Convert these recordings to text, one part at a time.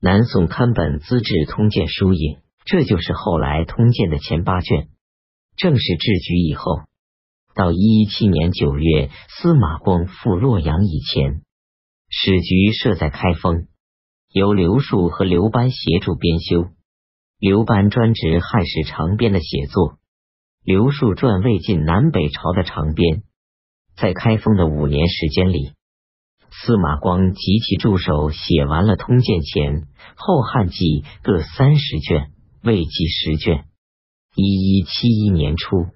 南宋刊本《资治通鉴》书影，这就是后来通鉴的前八卷。正式制局以后，到一一七年九月，司马光赴洛阳以前，史局设在开封，由刘树和刘班协助编修。刘班专职汉史长编的写作，刘树撰魏晋南北朝的长编。在开封的五年时间里。司马光及其助手写完了《通鉴》前后汉记各三十卷，魏记十卷。一一七一年初，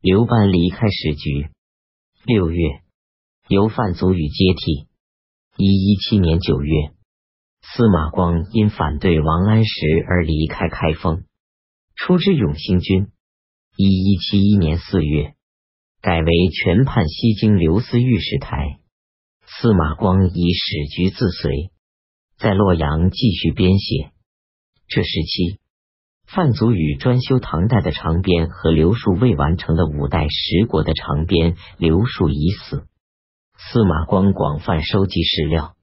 刘班离开史局。六月，由范祖禹接替。一一七年九月，司马光因反对王安石而离开开封，出知永兴军。一一七一年四月，改为全判西京留司御史台。司马光以史局自随，在洛阳继续编写。这时期，范祖禹专修唐代的长编和刘述未完成的五代十国的长编，刘述已死。司马光广泛收集史料，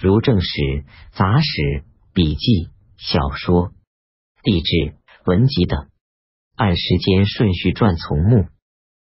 如正史、杂史、笔记、小说、地志、文集等，按时间顺序撰从目，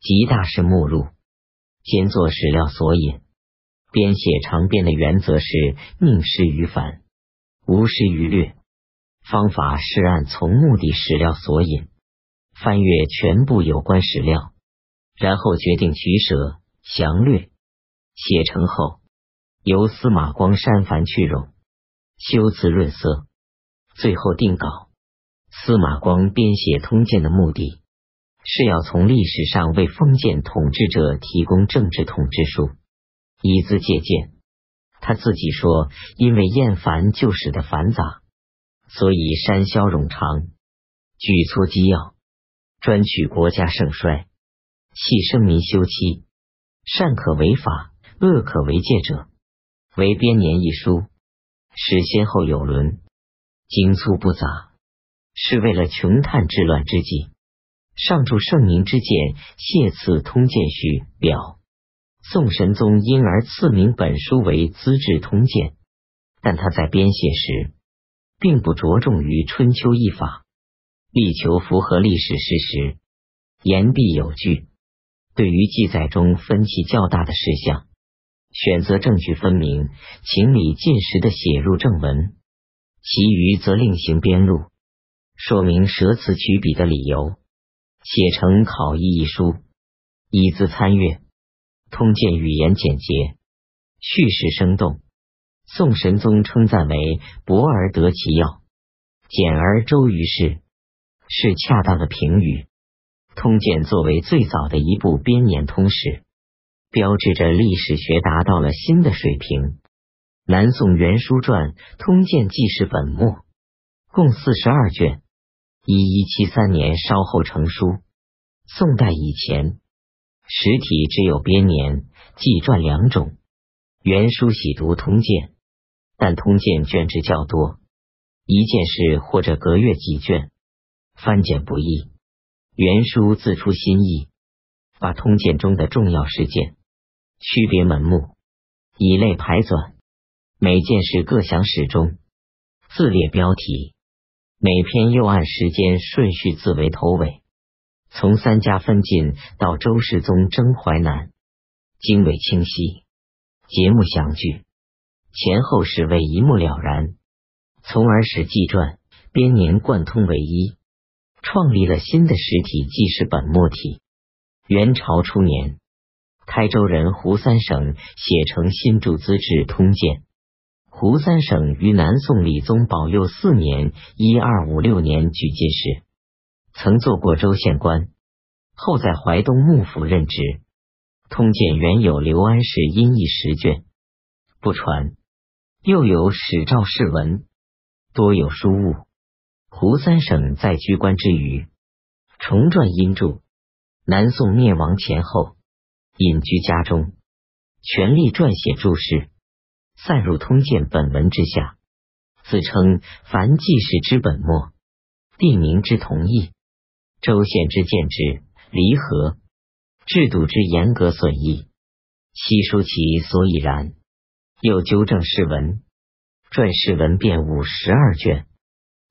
集大事目录，兼作史料索引。编写长编的原则是宁失于繁，无失于略。方法是按从目的史料索引，翻阅全部有关史料，然后决定取舍详略。写成后，由司马光删繁去冗，修辞润色，最后定稿。司马光编写通鉴的目的，是要从历史上为封建统治者提供政治统治术。以资借鉴，他自己说：“因为厌烦旧史的繁杂，所以删削冗长，举措机要，专取国家盛衰，弃生民休戚，善可为法，恶可为戒者，为编年一书，使先后有伦，精粗不杂，是为了穷探治乱之际，上注圣明之见，谢赐通鉴序表。”宋神宗因而赐名本书为《资治通鉴》，但他在编写时并不着重于春秋译法，力求符合历史事实，言必有据。对于记载中分歧较大的事项，选择证据分明、情理尽实的写入正文，其余则另行编录，说明舍此取彼的理由，写成考译一书，以资参阅。通鉴语言简洁，叙事生动。宋神宗称赞为“博而得其要，简而周于世”，是恰当的评语。通鉴作为最早的一部编年通史，标志着历史学达到了新的水平。南宋原书传《通鉴记事本末》共四十二卷，一一七三年稍后成书。宋代以前。实体只有编年纪传两种，原书喜读通鉴，但通鉴卷帙较多，一件事或者隔月几卷，翻检不易。原书自出新意，把通鉴中的重要事件区别门目，以类排纂，每件事各详始终，自列标题，每篇又按时间顺序自为头尾。从三家分晋到周世宗征淮南，经纬清晰，节目详具，前后史为一目了然，从而使纪传编年贯通为一，创立了新的实体记事本末体。元朝初年，台州人胡三省写成新注《资治通鉴》。胡三省于南宋理宗保佑四年（一二五六年）举进士。曾做过州县官，后在淮东幕府任职。通鉴原有刘安世音译十卷，不传；又有史赵世文，多有书误。胡三省在居官之余，重撰音著。南宋灭亡前后，隐居家中，全力撰写注释，散入通鉴本文之下，自称凡记事之本末，地名之同义。州县之见之离合，制度之严格损益，悉书其所以然，又纠正释文，撰世文变五十二卷。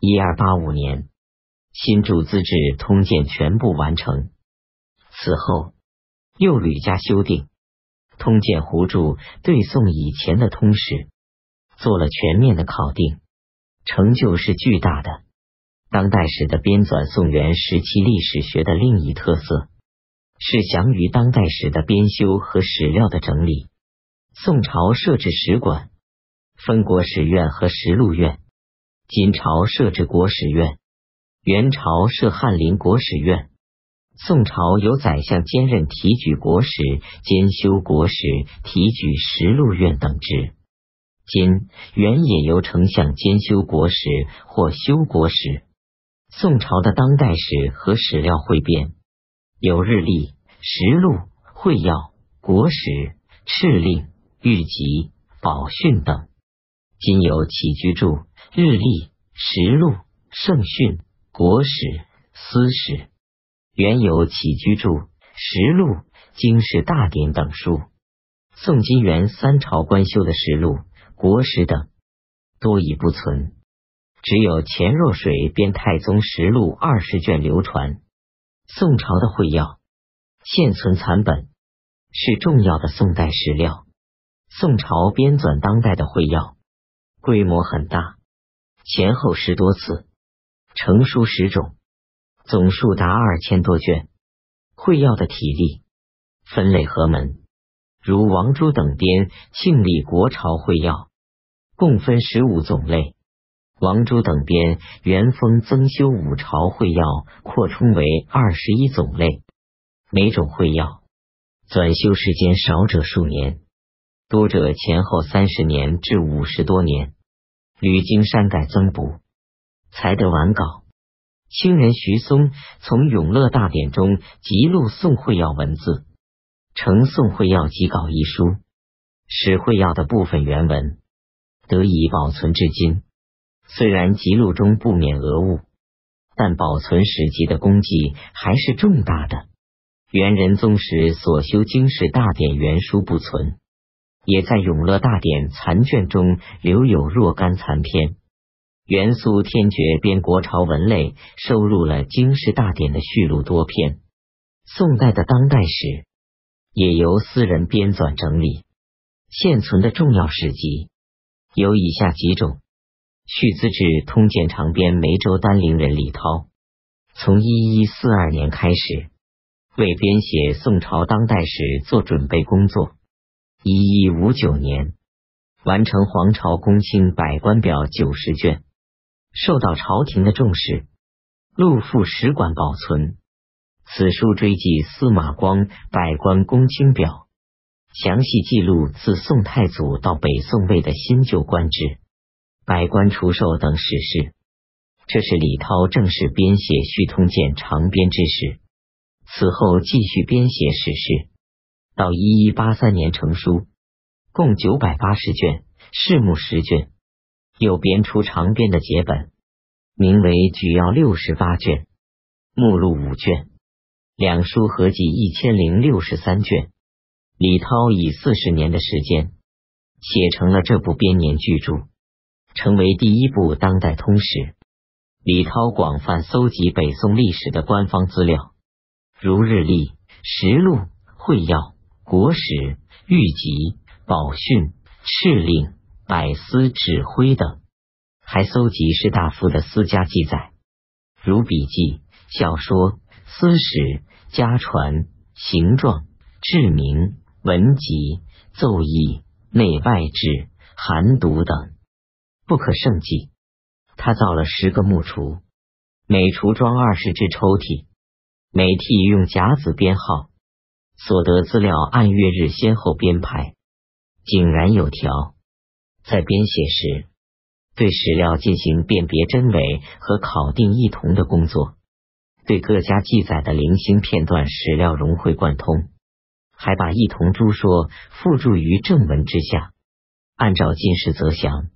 一二八五年，新著《资治通鉴》全部完成。此后又屡加修订，《通鉴》胡注对宋以前的通史做了全面的考定，成就是巨大的。当代史的编纂宋元时期历史学的另一特色，是详于当代史的编修和史料的整理。宋朝设置史馆，分国史院和实录院；金朝设置国史院，元朝设翰林国史院。宋朝由宰相兼任提举国史、兼修国史、提举实录院等职。今元也由丞相兼修国史或修国史。宋朝的当代史和史料汇编，有日历、实录、会要、国史、敕令、御集、宝训等；今有起居注、日历、实录、圣训、国史、私史；原有起居注、实录、经世大典等书。宋金元三朝官修的实录、国史等，多已不存。只有钱若水编《太宗实录》二十卷流传。宋朝的会要现存残本，是重要的宋代史料。宋朝编纂当代的会要规模很大，前后十多次，成书十种，总数达二千多卷。会要的体例分类何门？如王朱等编《庆历国朝会要》，共分十五种类。王朱等编《元丰增修五朝会要》，扩充为二十一种类。每种会要纂修时间少者数年，多者前后三十年至五十多年，屡经删改增补，才得完稿。清人徐松从《永乐大典》中辑录宋会要文字，成《宋会要辑稿》一书，使会要的部分原文得以保存至今。虽然记录中不免讹误，但保存史籍的功绩还是重大的。元仁宗时所修经世大典原书不存，也在永乐大典残卷中留有若干残篇。元肃天爵编国朝文类收录了经世大典的序录多篇。宋代的当代史也由私人编纂整理。现存的重要史籍有以下几种。《续资治通鉴》长编梅州丹陵人李涛，从一一四二年开始为编写宋朝当代史做准备工作。一一五九年完成《皇朝公卿百官表》九十卷，受到朝廷的重视，录副使馆保存。此书追记司马光《百官公卿表》，详细记录自宋太祖到北宋魏的新旧官制。百官除授等史事，这是李涛正式编写《续通鉴》长编之时。此后继续编写史事，到一一八三年成书，共九百八十卷，事目十卷，又编出长编的节本，名为《举要》六十八卷，目录五卷，两书合计一千零六十三卷。李涛以四十年的时间写成了这部编年巨著。成为第一部当代通史。李涛广泛搜集北宋历史的官方资料，如日历、实录、会要、国史、御集、宝训、敕令、百司指挥等，还搜集士大夫的私家记载，如笔记、小说、私史、家传、形状、志明、文集、奏议、内外志、寒读等。不可胜计。他造了十个木橱，每橱装二十只抽屉，每屉用甲子编号。所得资料按月日先后编排，井然有条。在编写时，对史料进行辨别真伪和考定异同的工作，对各家记载的零星片段史料融会贯通，还把异同诸说附注于正文之下，按照进士则详。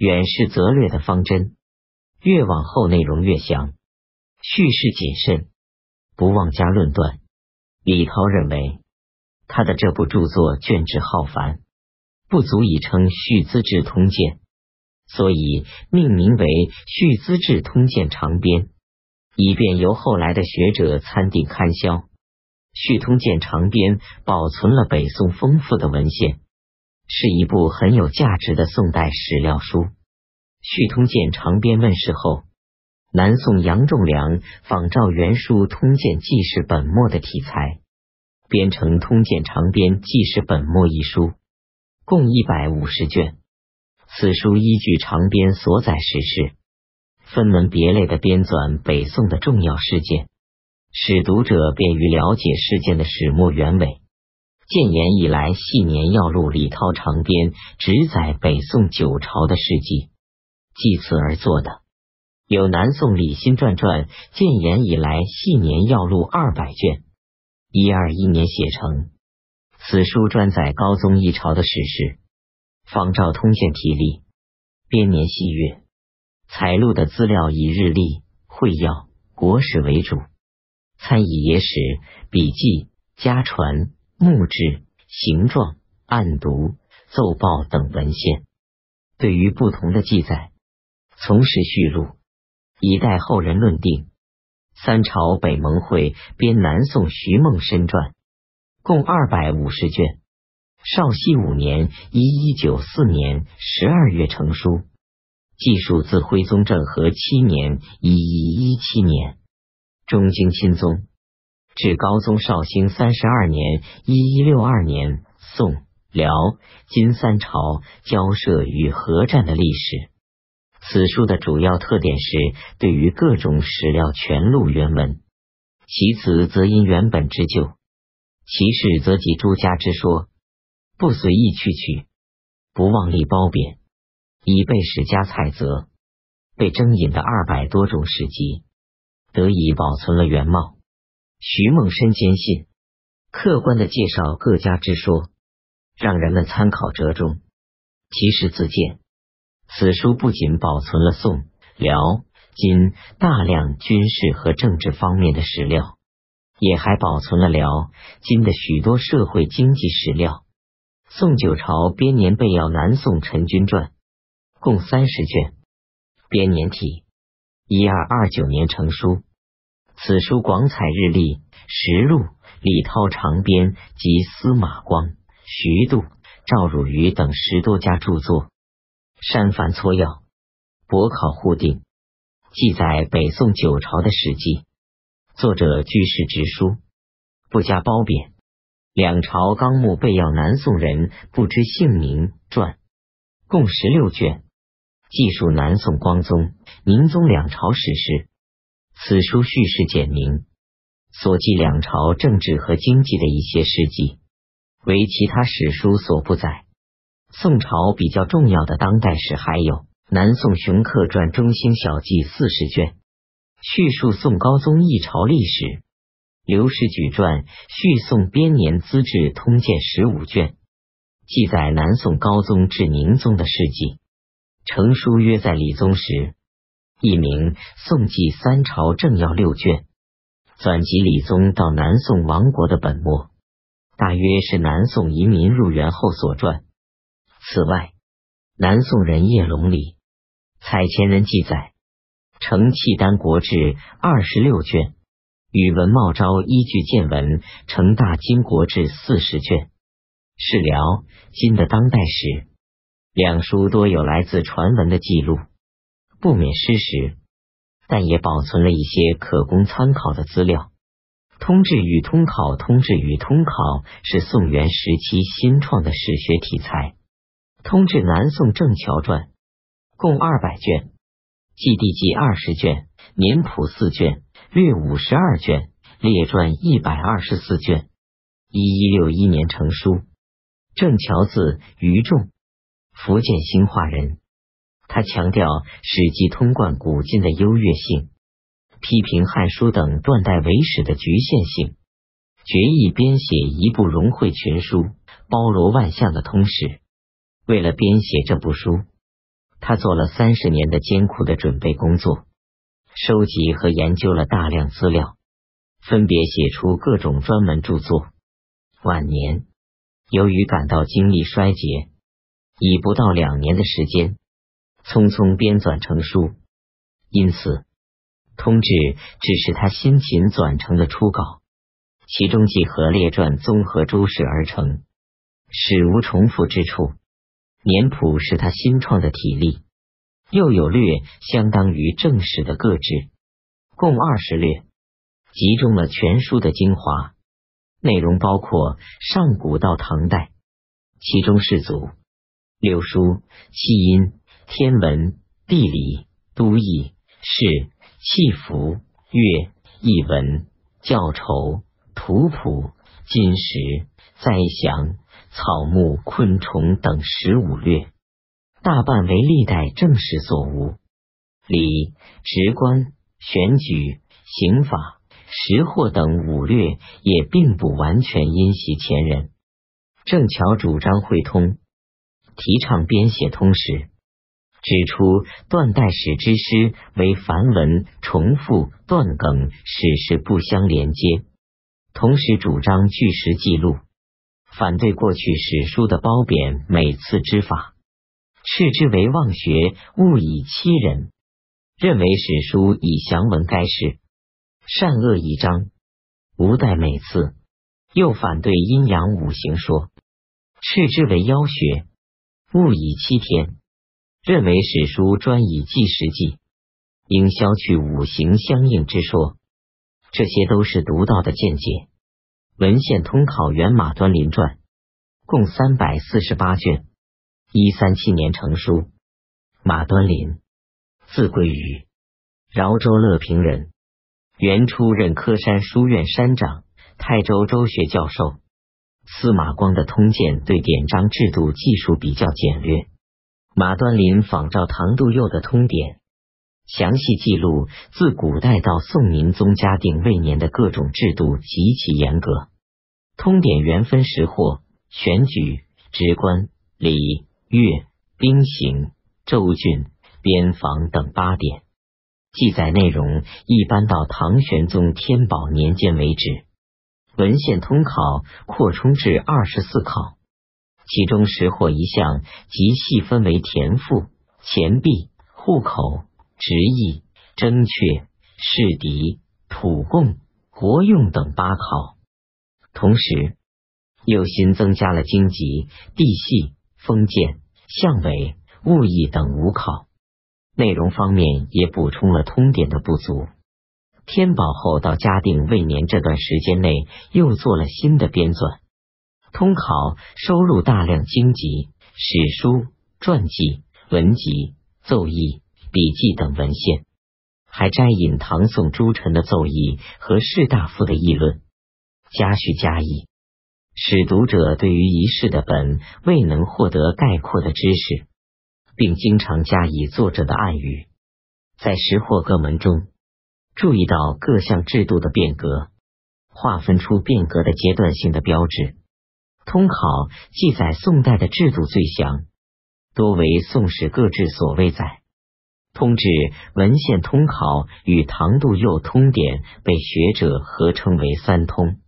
远视则略的方针，越往后内容越详，叙事谨慎，不妄加论断。李涛认为，他的这部著作卷帙浩繁，不足以称《续资治通鉴》，所以命名为《续资治通鉴长编》，以便由后来的学者参订刊销。《续通鉴长编》保存了北宋丰富的文献，是一部很有价值的宋代史料书。《续通鉴长编》问世后，南宋杨仲良仿照原书《通鉴纪事本末》的题材，编成《通鉴长编纪事本末》一书，共一百五十卷。此书依据长编所载史事，分门别类的编纂北宋的重要事件，使读者便于了解事件的始末原委。建炎以来系年要录李涛长编只载北宋九朝的事迹，继此而作的有南宋李新传传。建炎以来系年要录二百卷，一二一年写成。此书专载高宗一朝的史事。仿照通鉴体例，编年细月，采录的资料以日历、会要、国史为主，参以野史、笔记、家传、木质、形状、案牍、奏报等文献。对于不同的记载，从事序录，以待后人论定。三朝北盟会编南宋徐梦深传，共二百五十卷。绍熙五年（一一九四年）十二月成书，记述自徽宗政和七年（一一一七年）中经钦宗至高宗绍兴三十二年（一一六二年）宋、辽、金三朝交涉与合战的历史。此书的主要特点是对于各种史料全录原文，其次则因原本之旧，其事则及诸家之说。不随意去取，不妄立褒贬，以被史家采择，被征引的二百多种史籍得以保存了原貌。徐梦深坚信，客观的介绍各家之说，让人们参考折中。其实自见，此书不仅保存了宋、辽、金大量军事和政治方面的史料，也还保存了辽、金的许多社会经济史料。宋九朝编年备要，南宋陈君传共三十卷，编年体一二二九年成书。此书广采日历、实录、李涛长编及司马光、徐度、赵汝愚等十多家著作，删繁撮要，博考互定，记载北宋九朝的史记。作者居士直书，不加褒贬。两朝纲目备要，南宋人不知姓名传，共十六卷，记述南宋光宗、宁宗两朝史事。此书叙事简明，所记两朝政治和经济的一些事迹，为其他史书所不载。宋朝比较重要的当代史还有《南宋雄客传》《中兴小记》四十卷，叙述宋高宗一朝历史。刘氏举传续宋编年资治通鉴十五卷，记载南宋高宗至宁宗的事迹。成书约在理宗时。一名《宋纪三朝政要》六卷，纂辑理宗到南宋亡国的本末，大约是南宋移民入园后所撰。此外，南宋人叶龙礼采前人记载，成契丹国志二十六卷。与文茂昭依据见闻成大金国志四十卷，是辽金的当代史。两书多有来自传闻的记录，不免失实，但也保存了一些可供参考的资料。通志与通考，通志与通考是宋元时期新创的史学题材。通志南宋郑桥传共二百卷，记地记二十卷，年谱四卷。略五十二卷，列传一百二十四卷。一一六一年成书。郑桥字于仲，福建兴化人。他强调《史记》通贯古今的优越性，批评《汉书》等断代为史的局限性，决意编写一部融汇群书、包罗万象的通史。为了编写这部书，他做了三十年的艰苦的准备工作。收集和研究了大量资料，分别写出各种专门著作。晚年由于感到精力衰竭，以不到两年的时间匆匆编纂成书，因此通志只是他辛勤纂成的初稿，其中几何列传综合注释而成，史无重复之处。年谱是他新创的体例，又有略相当于正史的各志，共二十略，集中了全书的精华。内容包括上古到唐代，其中世祖、六书、七音、天文、地理、都邑、事、气符、乐、译文、教筹、图谱、金石、灾祥、草木、昆虫等十五略，大半为历代正史所无。礼、职官、选举、刑法。识货等五略也并不完全因袭前人。正巧主张会通，提倡编写通史，指出断代史之诗为繁文重复、断梗，史实不相连接。同时主张据实记录，反对过去史书的褒贬每次之法，斥之为妄学，误以欺人。认为史书以详文该事。善恶一章，无待每次。又反对阴阳五行说，斥之为妖学，误以欺天。认为史书专以记实记，应消去五行相应之说。这些都是独到的见解。文献通考原马端林传，共三百四十八卷，一三七年成书。马端林，字贵宇，饶州乐平人。原初任科山书院山长、泰州州学教授。司马光的通鉴对典章制度技术比较简略。马端林仿照唐杜佑的通典，详细记录自古代到宋宁宗嘉定未年的各种制度极其严格。通典原分时货、选举、职官、礼、乐、兵刑、州郡、边防等八典。记载内容一般到唐玄宗天宝年间为止。文献通考扩充至二十四考，其中识货一项即细分为田赋、钱币、户口、直役、征阙、士敌、土贡、国用等八考。同时，又新增加了经籍、地系、封建、相委、物役等五考。内容方面也补充了通典的不足。天宝后到嘉定未年这段时间内，又做了新的编纂。通考收录大量经籍、史书、传记、文集、奏议、笔记等文献，还摘引唐宋诸臣的奏议和士大夫的议论，加叙加议，使读者对于一事的本未能获得概括的知识。并经常加以作者的暗语，在识货各门中注意到各项制度的变革，划分出变革的阶段性的标志。通考记载宋代的制度最详，多为《宋史各志》所未载。通志文献通考与唐杜佑通典被学者合称为三通。